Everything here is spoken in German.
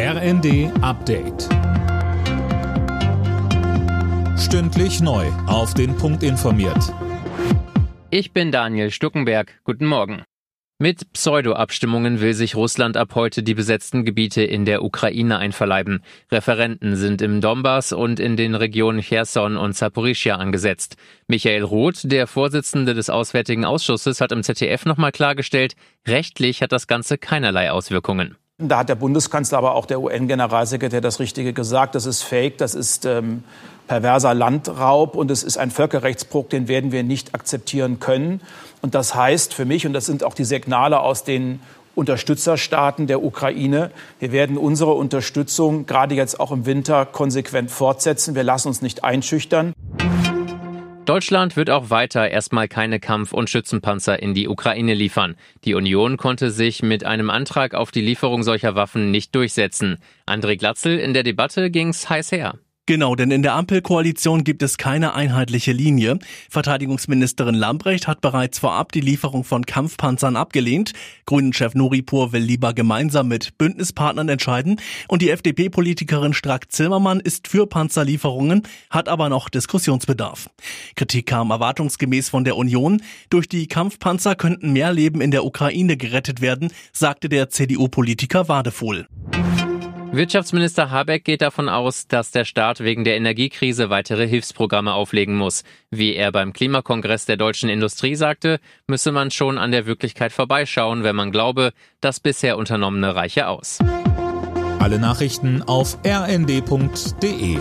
RND Update. Stündlich neu. Auf den Punkt informiert. Ich bin Daniel Stuckenberg. Guten Morgen. Mit Pseudo-Abstimmungen will sich Russland ab heute die besetzten Gebiete in der Ukraine einverleiben. Referenten sind im Donbass und in den Regionen Cherson und Zaporischia angesetzt. Michael Roth, der Vorsitzende des Auswärtigen Ausschusses, hat im ZDF nochmal klargestellt, rechtlich hat das Ganze keinerlei Auswirkungen. Da hat der Bundeskanzler, aber auch der UN-Generalsekretär das Richtige gesagt. Das ist Fake, das ist ähm, perverser Landraub und es ist ein Völkerrechtsbruch, den werden wir nicht akzeptieren können. Und das heißt für mich, und das sind auch die Signale aus den Unterstützerstaaten der Ukraine. Wir werden unsere Unterstützung gerade jetzt auch im Winter konsequent fortsetzen. Wir lassen uns nicht einschüchtern. Deutschland wird auch weiter erstmal keine Kampf- und Schützenpanzer in die Ukraine liefern. Die Union konnte sich mit einem Antrag auf die Lieferung solcher Waffen nicht durchsetzen. André Glatzel, in der Debatte ging's heiß her. Genau, denn in der Ampelkoalition gibt es keine einheitliche Linie. Verteidigungsministerin Lambrecht hat bereits vorab die Lieferung von Kampfpanzern abgelehnt. Grünen-Chef Noripur will lieber gemeinsam mit Bündnispartnern entscheiden. Und die FDP-Politikerin Strack-Zimmermann ist für Panzerlieferungen, hat aber noch Diskussionsbedarf. Kritik kam erwartungsgemäß von der Union. Durch die Kampfpanzer könnten mehr Leben in der Ukraine gerettet werden, sagte der CDU-Politiker Wadefohl. Wirtschaftsminister Habeck geht davon aus, dass der Staat wegen der Energiekrise weitere Hilfsprogramme auflegen muss. Wie er beim Klimakongress der deutschen Industrie sagte, müsse man schon an der Wirklichkeit vorbeischauen, wenn man glaube, das bisher unternommene reiche aus. Alle Nachrichten auf rnd.de